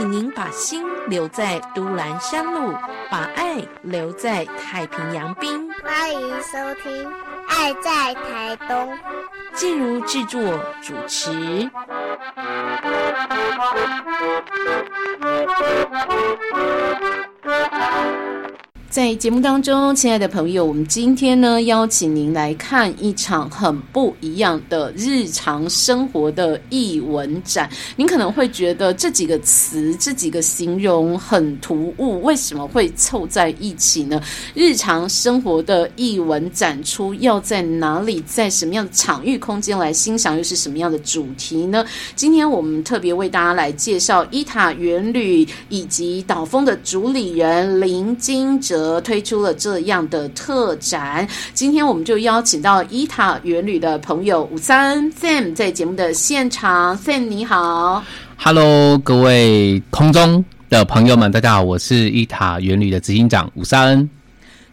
请您把心留在都兰山路，把爱留在太平洋滨。欢迎收听《爱在台东》，进入制作主持。在节目当中，亲爱的朋友，我们今天呢邀请您来看一场很不一样的日常生活的译文展。您可能会觉得这几个词、这几个形容很突兀，为什么会凑在一起呢？日常生活的译文展出要在哪里，在什么样的场域空间来欣赏，又是什么样的主题呢？今天我们特别为大家来介绍伊塔园旅以及岛风的主理人林金哲。推出了这样的特展，今天我们就邀请到伊塔园旅的朋友五三 Sam 在节目的现场，Sam 你好，Hello，各位空中的朋友们，大家好，我是伊塔园旅的执行长五三，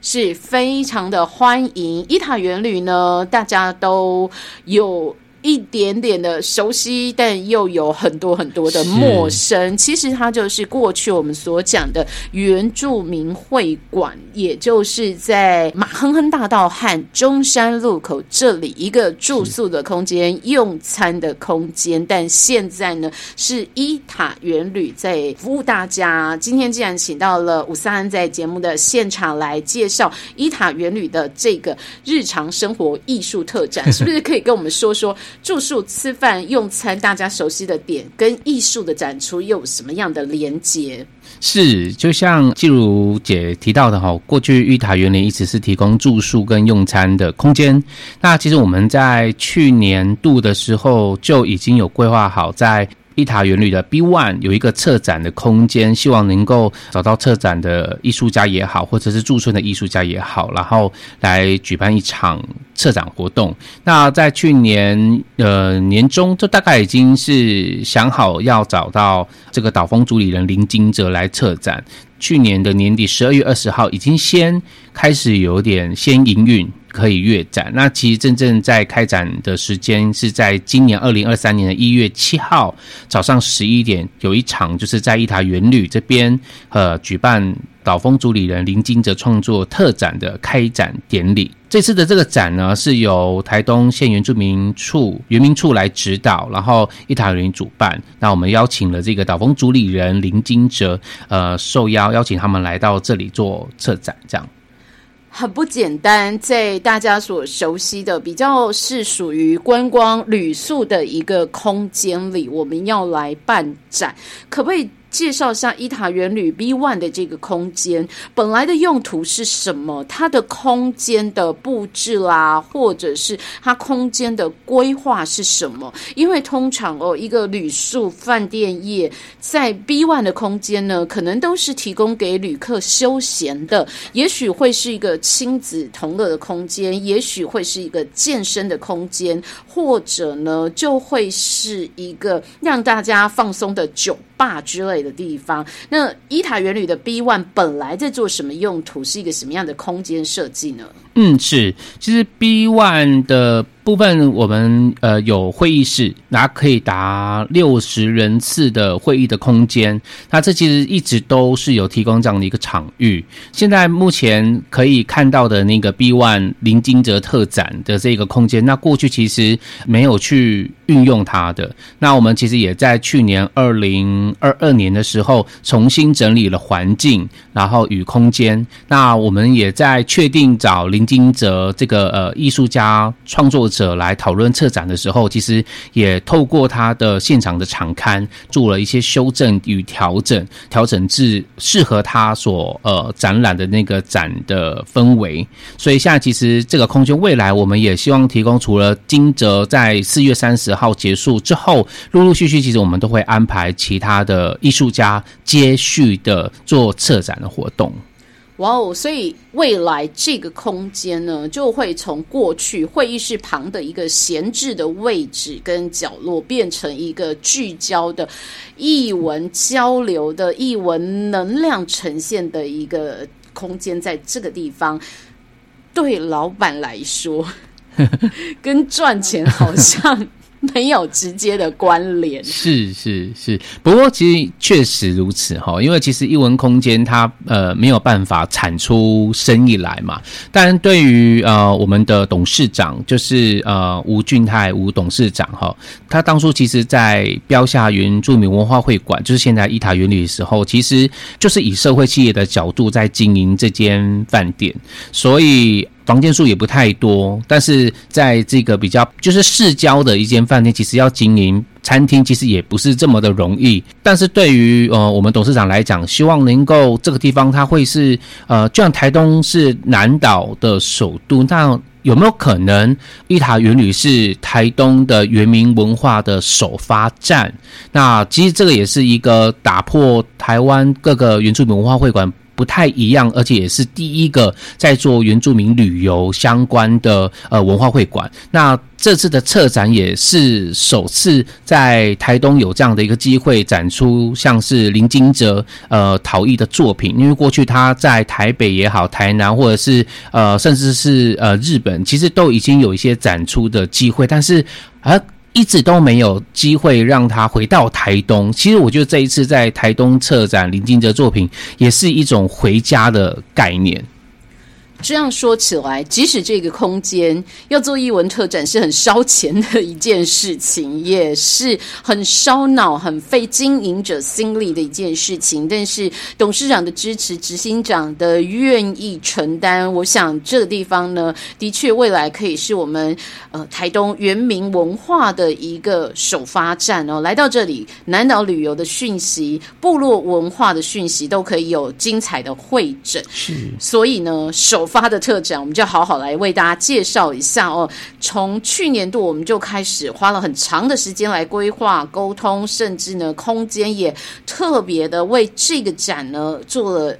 是非常的欢迎。伊塔园旅呢，大家都有。一点点的熟悉，但又有很多很多的陌生。其实它就是过去我们所讲的原住民会馆，也就是在马亨亨大道和中山路口这里一个住宿的空间、用餐的空间。但现在呢，是伊塔原旅在服务大家。今天既然请到了五三安在节目的现场来介绍伊塔原旅的这个日常生活艺术特展，是不是可以跟我们说说？住宿、吃饭、用餐，大家熟悉的点，跟艺术的展出又有什么样的连接？是，就像季如姐提到的哈，过去玉塔园林一直是提供住宿跟用餐的空间。那其实我们在去年度的时候就已经有规划好在。伊塔园旅的 B One 有一个策展的空间，希望能够找到策展的艺术家也好，或者是驻村的艺术家也好，然后来举办一场策展活动。那在去年呃年中，就大概已经是想好要找到这个岛风主理人林金哲来策展。去年的年底十二月二十号，已经先开始有点先营运。可以阅展。那其实真正在开展的时间是在今年二零二三年的一月七号早上十一点，有一场就是在一塔园旅这边呃举办岛风主理人林金哲创作特展的开展典礼。这次的这个展呢，是由台东县原住民处原民处来指导，然后一塔园主办。那我们邀请了这个岛风主理人林金哲，呃，受邀邀请他们来到这里做策展，这样。很不简单，在大家所熟悉的比较是属于观光旅宿的一个空间里，我们要来办展，可不可以？介绍一下伊塔园旅 B One 的这个空间，本来的用途是什么？它的空间的布置啦，或者是它空间的规划是什么？因为通常哦，一个旅宿饭店业在 B One 的空间呢，可能都是提供给旅客休闲的，也许会是一个亲子同乐的空间，也许会是一个健身的空间，或者呢，就会是一个让大家放松的酒坝之类的。地方，那伊塔原旅的 B One 本来在做什么用途？是一个什么样的空间设计呢？嗯，是，其实 B One 的。部分我们呃有会议室，那可以达六十人次的会议的空间。那这其实一直都是有提供这样的一个场域。现在目前可以看到的那个 B One 林金泽特展的这个空间，那过去其实没有去运用它的。那我们其实也在去年二零二二年的时候重新整理了环境，然后与空间。那我们也在确定找林金泽这个呃艺术家创作者。者来讨论策展的时候，其实也透过他的现场的场刊做了一些修正与调整，调整至适合他所呃展览的那个展的氛围。所以现在其实这个空间未来我们也希望提供，除了金泽在四月三十号结束之后，陆陆续续其实我们都会安排其他的艺术家接续的做策展的活动。哇哦！所以未来这个空间呢，就会从过去会议室旁的一个闲置的位置跟角落，变成一个聚焦的译文交流的译文能量呈现的一个空间，在这个地方，对老板来说，跟赚钱好像 没有直接的关联。是是是，不过其实确实如此哈，因为其实艺文空间它呃没有办法产出生意来嘛。但对于呃我们的董事长，就是呃吴俊泰吴董事长哈，他当初其实在标下原住民文化会馆，就是现在伊塔园里的时候，其实就是以社会企业的角度在经营这间饭店，所以。房间数也不太多，但是在这个比较就是市郊的一间饭店，其实要经营餐厅，其实也不是这么的容易。但是对于呃我们董事长来讲，希望能够这个地方它会是呃，就像台东是南岛的首都，那有没有可能伊塔园旅是台东的原民文化的首发站？那其实这个也是一个打破台湾各个原住民文化会馆。不太一样，而且也是第一个在做原住民旅游相关的呃文化会馆。那这次的策展也是首次在台东有这样的一个机会展出，像是林金哲呃陶艺的作品。因为过去他在台北也好，台南或者是呃甚至是呃日本，其实都已经有一些展出的机会，但是而。一直都没有机会让他回到台东。其实我觉得这一次在台东策展林金哲作品，也是一种回家的概念。这样说起来，即使这个空间要做艺文特展是很烧钱的一件事情，也是很烧脑、很费经营者心力的一件事情。但是董事长的支持、执行长的愿意承担，我想这个地方呢，的确未来可以是我们呃台东原民文化的一个首发站哦。来到这里，南岛旅游的讯息、部落文化的讯息都可以有精彩的会诊。是，所以呢，首发的特展，我们就好好来为大家介绍一下哦。从去年度我们就开始花了很长的时间来规划、沟通，甚至呢，空间也特别的为这个展呢做了。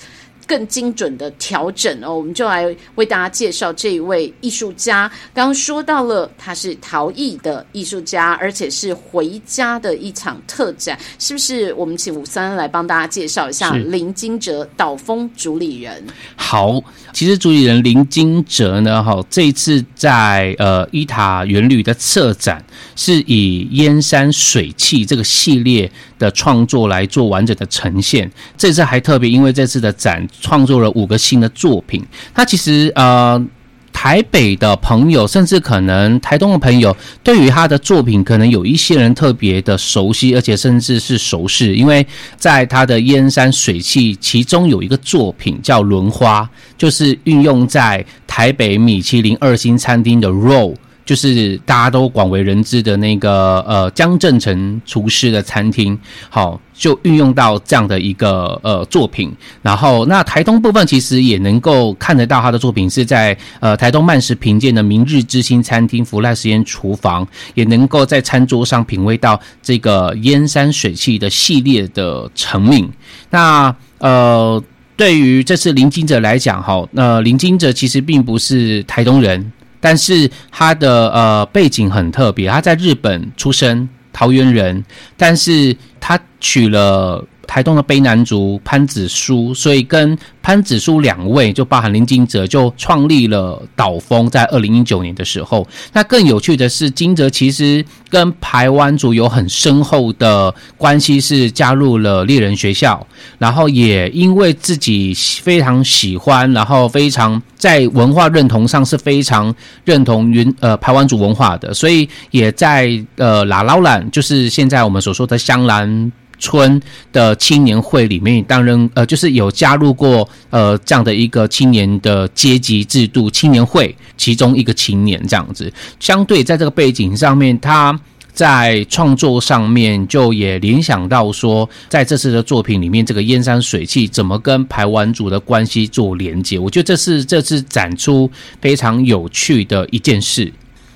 更精准的调整哦，我们就来为大家介绍这一位艺术家。刚刚说到了，他是陶艺的艺术家，而且是回家的一场特展，是不是？我们请五三来帮大家介绍一下林金哲岛风主理人。好，其实主理人林金哲呢，哈，这一次在呃伊塔元旅的策展，是以燕山水汽这个系列的创作来做完整的呈现。这次还特别，因为这次的展。创作了五个新的作品。他其实呃，台北的朋友，甚至可能台东的朋友，对于他的作品，可能有一些人特别的熟悉，而且甚至是熟识，因为在他的燕山水汽，其中有一个作品叫《轮花》，就是运用在台北米其林二星餐厅的肉。就是大家都广为人知的那个呃江正成厨师的餐厅，好就运用到这样的一个呃作品。然后那台东部分其实也能够看得到他的作品是在呃台东慢食品鉴的明日之星餐厅福赖实验厨房，也能够在餐桌上品味到这个燕山水汽的系列的成名。那呃对于这次林金哲来讲，哈，那林金哲其实并不是台东人。但是他的呃背景很特别，他在日本出生，桃园人，但是他娶了。台东的卑南族潘子书，所以跟潘子书两位就包含林金哲，就创立了岛风，在二零一九年的时候。那更有趣的是，金哲其实跟台湾族有很深厚的关系，是加入了猎人学校，然后也因为自己非常喜欢，然后非常在文化认同上是非常认同云呃台湾族文化的，所以也在呃拉劳兰，就是现在我们所说的香兰。村的青年会里面担任呃，就是有加入过呃这样的一个青年的阶级制度青年会，其中一个青年这样子。相对在这个背景上面，他在创作上面就也联想到说，在这次的作品里面，这个燕山水汽怎么跟排湾族的关系做连接？我觉得这是这次展出非常有趣的一件事，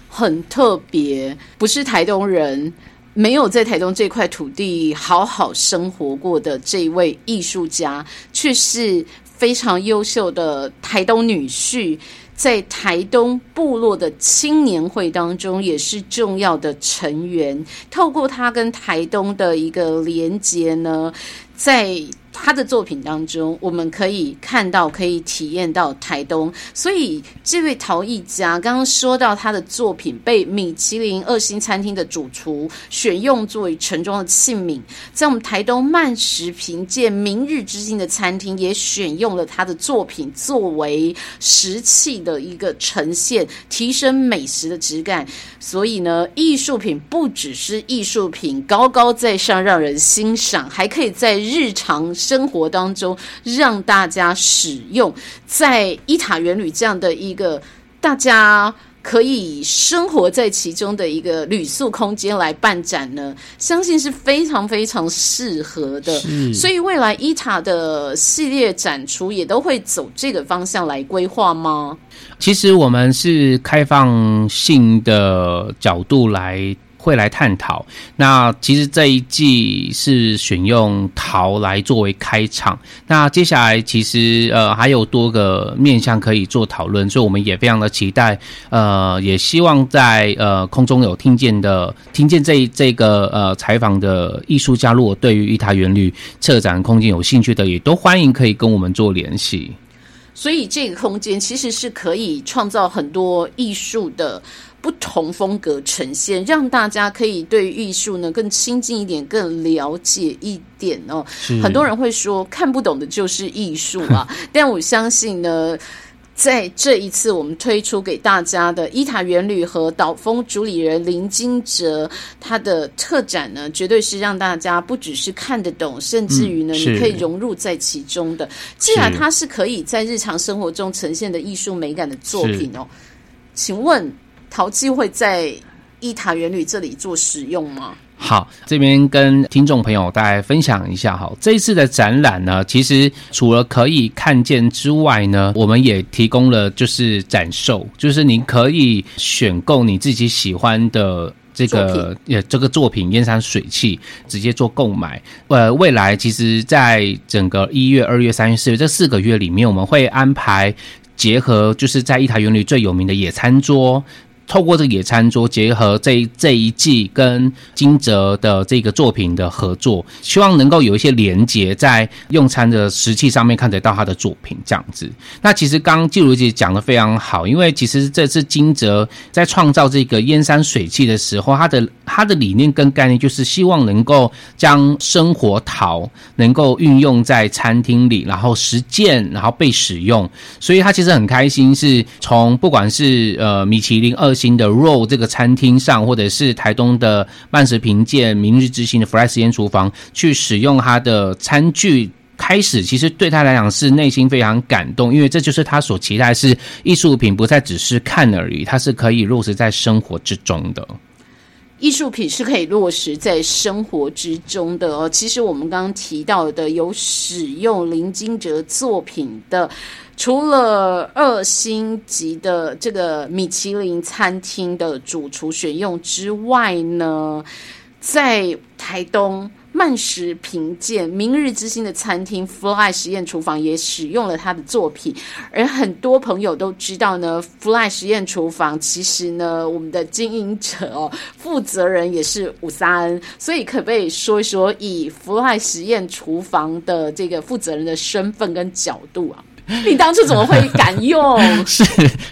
很特别，不是台东人。没有在台东这块土地好好生活过的这位艺术家，却是非常优秀的台东女婿，在台东部落的青年会当中也是重要的成员。透过他跟台东的一个连接呢，在他的作品当中，我们可以看到、可以体验到台东。所以，这位陶艺家刚刚说到他的作品被米其林二星餐厅的主厨选用作为盛装的器皿，在我们台东慢食评鉴明日之星的餐厅也选用了他的作品作为食器的一个呈现，提升美食的质感。所以呢，艺术品不只是艺术品，高高在上让人欣赏，还可以在日常。生活当中让大家使用，在伊塔园旅这样的一个大家可以生活在其中的一个旅宿空间来办展呢，相信是非常非常适合的。所以未来伊塔的系列展出也都会走这个方向来规划吗？其实我们是开放性的角度来。会来探讨。那其实这一季是选用陶来作为开场。那接下来其实呃还有多个面向可以做讨论，所以我们也非常的期待。呃，也希望在呃空中有听见的听见这这个呃采访的艺术家，如果对于一塔园旅策展空间有兴趣的，也都欢迎可以跟我们做联系。所以这个空间其实是可以创造很多艺术的。不同风格呈现，让大家可以对艺术呢更亲近一点，更了解一点哦。很多人会说看不懂的就是艺术啊，但我相信呢，在这一次我们推出给大家的伊塔元旅和岛风主理人林金哲他的特展呢，绝对是让大家不只是看得懂，甚至于呢，你可以融入在其中的。既然它是可以在日常生活中呈现的艺术美感的作品哦，请问。陶器会在伊塔园旅这里做使用吗？好，这边跟听众朋友大家分享一下哈。这一次的展览呢，其实除了可以看见之外呢，我们也提供了就是展售，就是你可以选购你自己喜欢的这个呃这个作品燕山水器，直接做购买。呃，未来其实在整个一月、二月、三月、四月这四个月里面，我们会安排结合就是在一塔园里最有名的野餐桌。透过这个野餐桌，结合这这一季跟金泽的这个作品的合作，希望能够有一些连接，在用餐的食器上面看得到他的作品这样子。那其实刚刚季如姐讲的非常好，因为其实这次金泽在创造这个燕山水器的时候，他的他的理念跟概念就是希望能够将生活陶能够运用在餐厅里，然后实践，然后被使用。所以他其实很开心，是从不管是呃米其林二。新的 roll 这个餐厅上，或者是台东的慢食评鉴明日之星的 Fly 实验厨房，去使用它的餐具，开始其实对他来讲是内心非常感动，因为这就是他所期待，是艺术品不再只是看而已，它是可以落实在生活之中的。艺术品是可以落实在生活之中的哦。其实我们刚刚提到的有使用林金哲作品的。除了二星级的这个米其林餐厅的主厨选用之外呢，在台东慢食评鉴明日之星的餐厅 Fly 实验厨房也使用了他的作品，而很多朋友都知道呢，Fly 实验厨房其实呢，我们的经营者哦，负责人也是武萨恩，所以可不可以说一说以 Fly 实验厨房的这个负责人的身份跟角度啊？你当初怎么会敢用？是，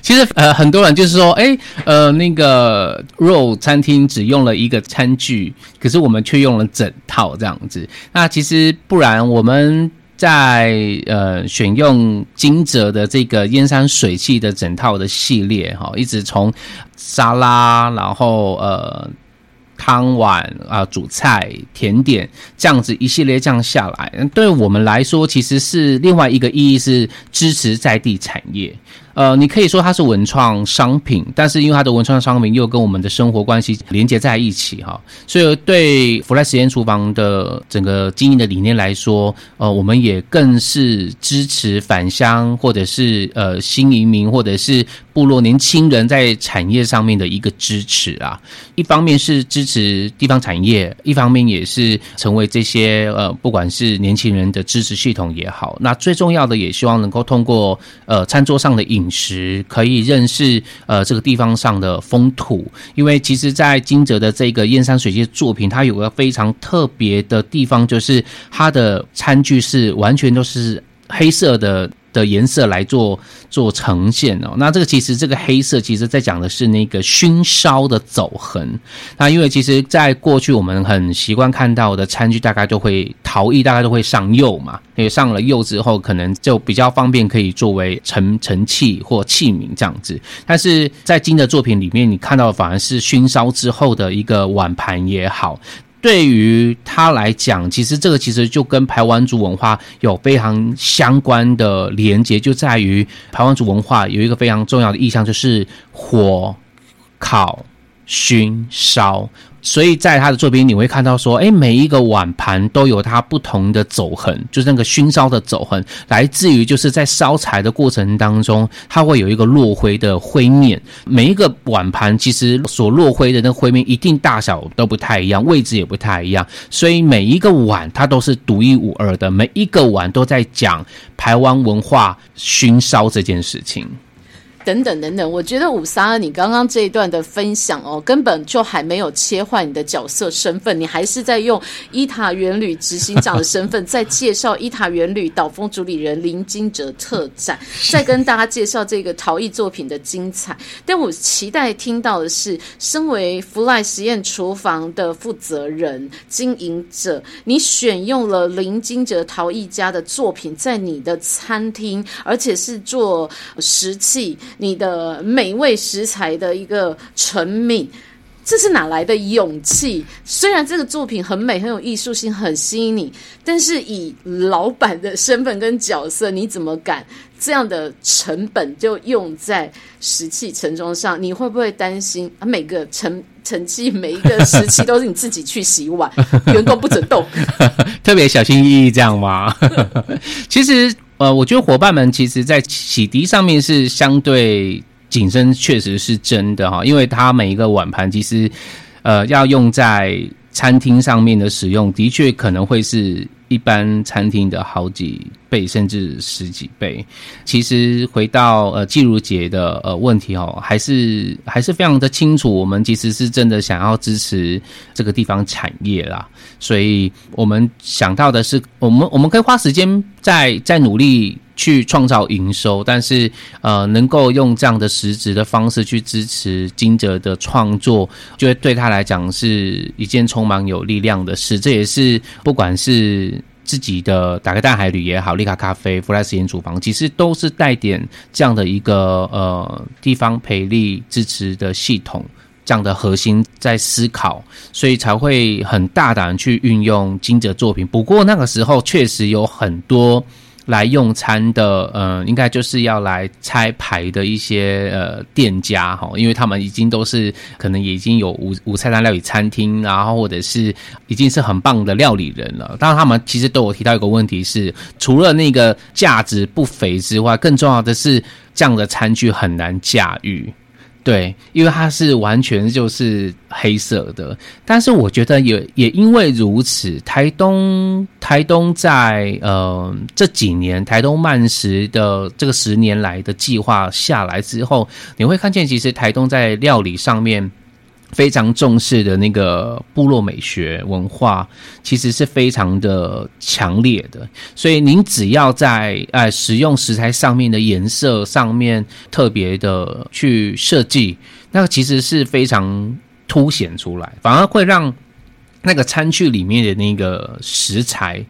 其实呃，很多人就是说，哎，呃，那个肉餐厅只用了一个餐具，可是我们却用了整套这样子。那其实不然，我们在呃选用金泽的这个燕山水器的整套的系列哈，一直从沙拉，然后呃。汤碗啊，主菜、甜点这样子一系列这样下来，对我们来说，其实是另外一个意义是支持在地产业。呃，你可以说它是文创商品，但是因为它的文创商品又跟我们的生活关系连接在一起哈，所以对弗莱实验厨房的整个经营的理念来说，呃，我们也更是支持返乡或者是呃新移民或者是部落年轻人在产业上面的一个支持啊。一方面是支持地方产业，一方面也是成为这些呃不管是年轻人的支持系统也好。那最重要的也希望能够通过呃餐桌上的饮。饮食，可以认识呃这个地方上的风土。因为其实，在金泽的这个燕山水记作品，它有个非常特别的地方，就是它的餐具是完全都是黑色的。的颜色来做做呈现哦，那这个其实这个黑色，其实在讲的是那个熏烧的走痕。那因为其实在过去我们很习惯看到的餐具，大概都会陶艺，大概都会上釉嘛。因为上了釉之后，可能就比较方便可以作为盛盛器或器皿这样子。但是在金的作品里面，你看到反而是熏烧之后的一个碗盘也好。对于他来讲，其实这个其实就跟排湾族文化有非常相关的连接，就在于排湾族文化有一个非常重要的意象，就是火烤、熏烧。所以在他的作品，你会看到说，哎，每一个碗盘都有它不同的走痕，就是那个熏烧的走痕，来自于就是在烧柴的过程当中，它会有一个落灰的灰面。每一个碗盘其实所落灰的那灰面，一定大小都不太一样，位置也不太一样，所以每一个碗它都是独一无二的，每一个碗都在讲台湾文化熏烧这件事情。等等等等，我觉得五三二，你刚刚这一段的分享哦，根本就还没有切换你的角色身份，你还是在用伊塔元旅执行长的身份在介绍伊塔元旅岛风主理人林金哲特展，在跟大家介绍这个陶艺作品的精彩。但我期待听到的是，身为福赖实验厨房的负责人、经营者，你选用了林金哲陶艺家的作品在你的餐厅，而且是做食器。你的美味食材的一个成名，这是哪来的勇气？虽然这个作品很美、很有艺术性、很吸引你，但是以老板的身份跟角色，你怎么敢这样的成本就用在石器盛装上？你会不会担心啊？每个盛盛器、每一个石器都是你自己去洗碗，员工不准动，特别小心翼翼这样吗？其实。呃，我觉得伙伴们其实，在洗涤上面是相对谨慎，确实是真的哈，因为它每一个碗盘其实，呃，要用在餐厅上面的使用，的确可能会是。一般餐厅的好几倍甚至十几倍，其实回到呃季如杰的呃问题哦，还是还是非常的清楚，我们其实是真的想要支持这个地方产业啦，所以我们想到的是，我们我们可以花时间再再努力去创造营收，但是呃能够用这样的实质的方式去支持金哲的创作，就会对他来讲是一件充满有力量的事，这也是不管是。自己的打开大海旅也好，利卡咖啡、弗莱实验厨房，其实都是带点这样的一个呃地方培力支持的系统，这样的核心在思考，所以才会很大胆去运用金哲作品。不过那个时候确实有很多。来用餐的，呃，应该就是要来拆牌的一些呃店家哈，因为他们已经都是可能已经有五五菜单料理餐厅，然后或者是已经是很棒的料理人了。当然，他们其实都有提到一个问题是，除了那个价值不菲之外，更重要的是这样的餐具很难驾驭。对，因为它是完全就是黑色的，但是我觉得也也因为如此，台东台东在呃这几年台东慢食的这个十年来的计划下来之后，你会看见其实台东在料理上面。非常重视的那个部落美学文化，其实是非常的强烈的。所以您只要在呃使用食材上面的颜色上面特别的去设计，那个其实是非常凸显出来，反而会让那个餐具里面的那个食材。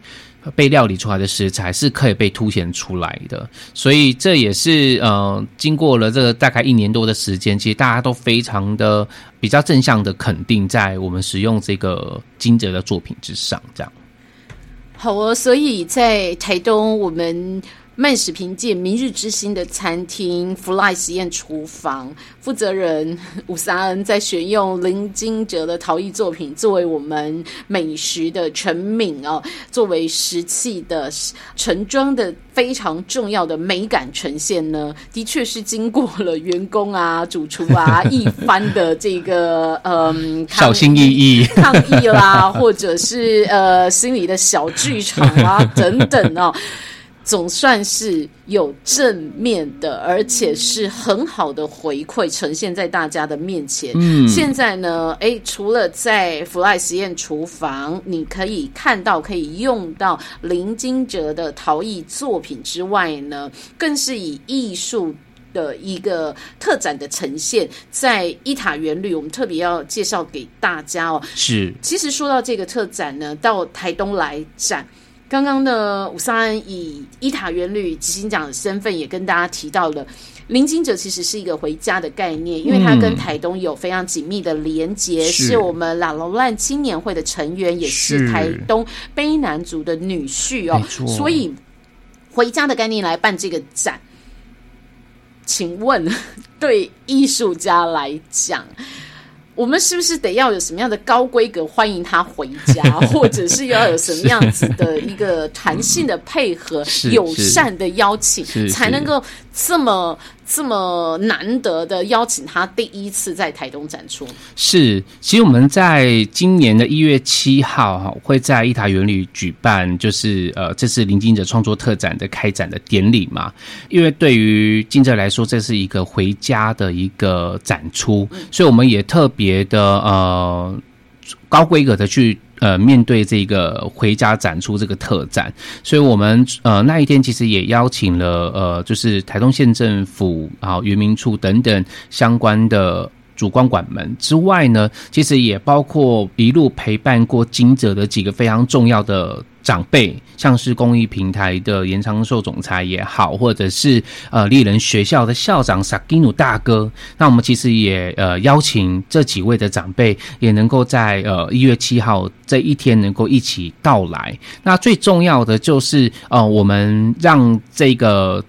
被料理出来的食材是可以被凸显出来的，所以这也是呃，经过了这个大概一年多的时间，其实大家都非常的比较正向的肯定在我们使用这个金泽的作品之上，这样。好哦，所以在台东我们。慢食凭借明日之星的餐厅 Fly 实验厨房负责人 吴三恩在选用林金哲的陶艺作品作为我们美食的成名哦，作为食器的盛装的非常重要的美感呈现呢，的确是经过了员工啊、主厨啊 一番的这个嗯小心翼翼抗议啦，或者是呃心里的小剧场啊 等等哦。总算是有正面的，而且是很好的回馈呈现在大家的面前。嗯现在呢，诶，除了在 Fly 实验厨房，你可以看到可以用到林金哲的陶艺作品之外呢，更是以艺术。的一个特展的呈现，在伊塔园旅，我们特别要介绍给大家哦。是其实说到这个特展呢，到台东来展。刚刚呢，武桑安以伊塔原旅执行长的身份也跟大家提到了，林金哲其实是一个回家的概念，因为他跟台东有非常紧密的连结，是是我们拉龙烂青年会的成员，也是是台东卑南族的女婿哦所以回家的概念来办这个展。请问，对艺术家来讲，我们是不是得要有什么样的高规格欢迎他回家，或者是要有什么样子的一个弹性的配合、友善的邀请才能够这么这么难得的邀请他第一次在台东展出？是，其实我们在今年的一月七号哈，会在一塔园里举办，就是呃，这次林金哲创作特展的开展的典礼嘛。因为对于金哲来说，这是一个回家的一个展出，所以我们也特别的呃高规格的去。呃，面对这个回家展出这个特展，所以我们呃那一天其实也邀请了呃，就是台东县政府啊、渔民处等等相关的主光管们之外呢，其实也包括一路陪伴过金哲的几个非常重要的长辈，像是公益平台的延长寿总裁也好，或者是呃丽人学校的校长萨基努大哥。那我们其实也呃邀请这几位的长辈，也能够在呃一月七号这一天能够一起到来。那最重要的就是呃，我们让这个。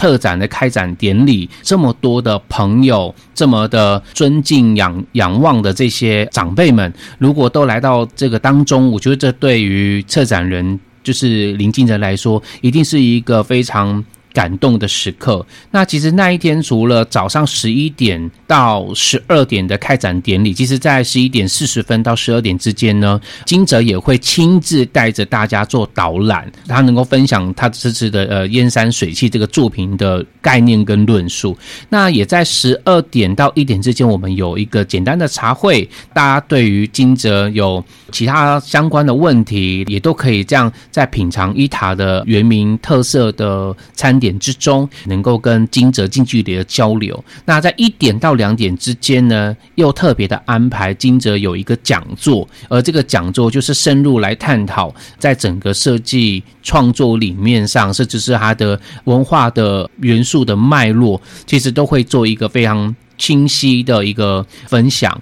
特展的开展典礼，这么多的朋友，这么的尊敬仰仰望的这些长辈们，如果都来到这个当中，我觉得这对于策展人就是林静哲来说，一定是一个非常。感动的时刻。那其实那一天除了早上十一点到十二点的开展典礼，其实在十一点四十分到十二点之间呢，金哲也会亲自带着大家做导览，他能够分享他这次的呃燕山水器这个作品的概念跟论述。那也在十二点到一点之间，我们有一个简单的茶会，大家对于金哲有其他相关的问题，也都可以这样在品尝伊塔的原名特色的餐点之中，能够跟金哲近距离的交流。那在一点到两点之间呢，又特别的安排金哲有一个讲座，而这个讲座就是深入来探讨在整个设计创作理念上，甚至是它的文化的元素的脉络，其实都会做一个非常清晰的一个分享。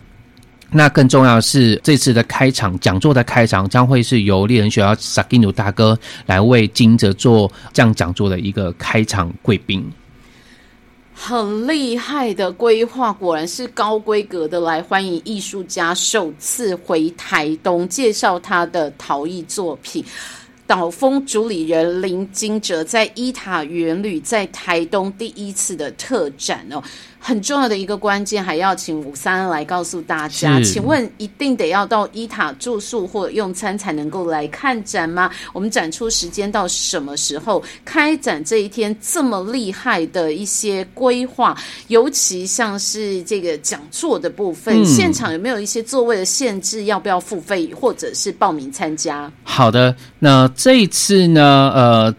那更重要的是，这次的开场讲座的开场将会是由猎人学校萨基努大哥来为金哲做这样讲座的一个开场贵宾。很厉害的规划，果然是高规格的来欢迎艺术家首次回台东，介绍他的陶艺作品。岛风主理人林金哲在伊塔园旅在台东第一次的特展哦，很重要的一个关键，还要请吴三来告诉大家。是请问一定得要到伊塔住宿或用餐才能够来看展吗？我们展出时间到什么时候？开展这一天这么厉害的一些规划，尤其像是这个讲座的部分，嗯现场有没有一些座位的限制？要不要付费或者是报名参加？好的，那这一次呢，呃。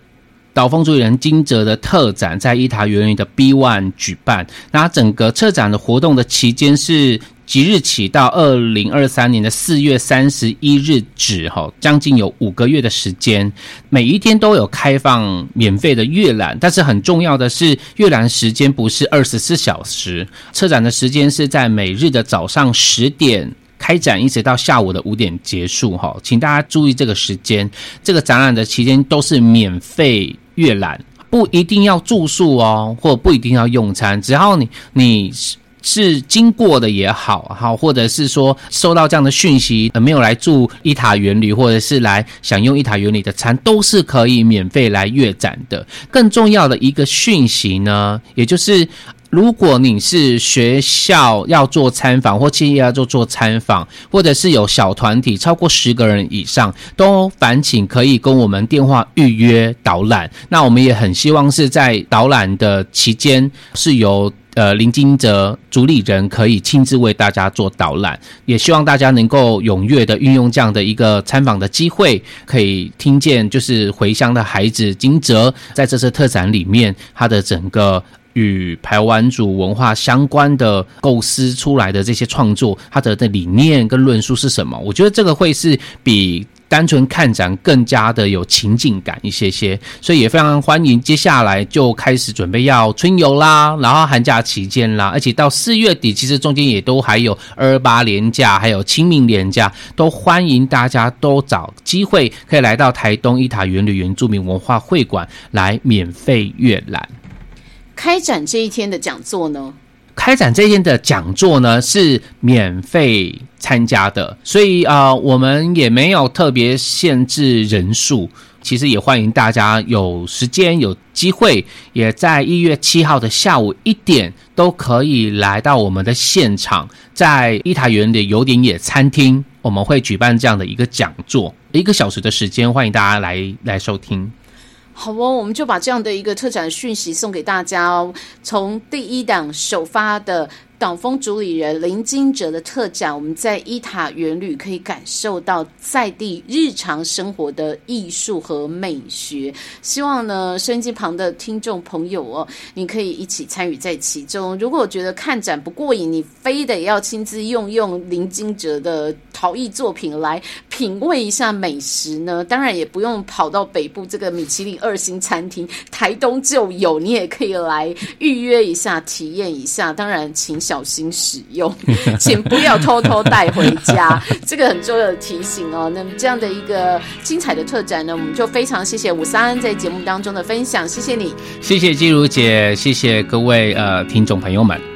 岛风主人金哲的特展在伊塔园林的 B One 举办，那整个策展的活动的期间是即日起到二零二三年的四月三十一日止，哈，将近有五个月的时间，每一天都有开放免费的阅览，但是很重要的是，阅览时间不是二十四小时，策展的时间是在每日的早上十点。开展一直到下午的五点结束哈，请大家注意这个时间。这个展览的期间都是免费阅览，不一定要住宿哦，或不一定要用餐，只要你你是是经过的也好，好，或者是说收到这样的讯息，呃，没有来住伊塔园旅，或者是来享用伊塔园旅的餐，都是可以免费来阅展的。更重要的一个讯息呢，也就是。如果你是学校要做参访，或企业要做做参访，或者是有小团体超过十个人以上，都烦请可以跟我们电话预约导览。那我们也很希望是在导览的期间是由。呃，林金哲主理人可以亲自为大家做导览，也希望大家能够踊跃的运用这样的一个参访的机会，可以听见就是回乡的孩子金哲在这次特展里面他的整个与台湾族文化相关的构思出来的这些创作，它的的理念跟论述是什么？我觉得这个会是比。单纯看展更加的有情境感一些些，所以也非常欢迎。接下来就开始准备要春游啦，然后寒假期间啦，而且到四月底，其实中间也都还有二八连假，还有清明连假，都欢迎大家都找机会可以来到台东一塔园旅原住民文化会馆来免费阅览。开展这一天的讲座呢？开展这一天的讲座呢是免费参加的，所以啊，我们也没有特别限制人数。其实也欢迎大家有时间有机会，也在一月七号的下午一点都可以来到我们的现场，在伊塔园的有点野餐厅，我们会举办这样的一个讲座，一个小时的时间，欢迎大家来来收听。好哦，我们就把这样的一个特展讯息送给大家哦。从第一档首发的。党风主理人林金哲的特展，我们在伊塔园旅可以感受到在地日常生活的艺术和美学。希望呢，收音机旁的听众朋友哦，你可以一起参与在其中。如果觉得看展不过瘾，你非得要亲自用用林金哲的陶艺作品来品味一下美食呢？当然也不用跑到北部这个米其林二星餐厅，台东就有，你也可以来预约一下，体验一下。当然，请。小心使用，请不要偷偷带回家，这个很重要的提醒哦。那么这样的一个精彩的特展呢，我们就非常谢谢五三在节目当中的分享，谢谢你，谢谢季如姐，谢谢各位呃听众朋友们。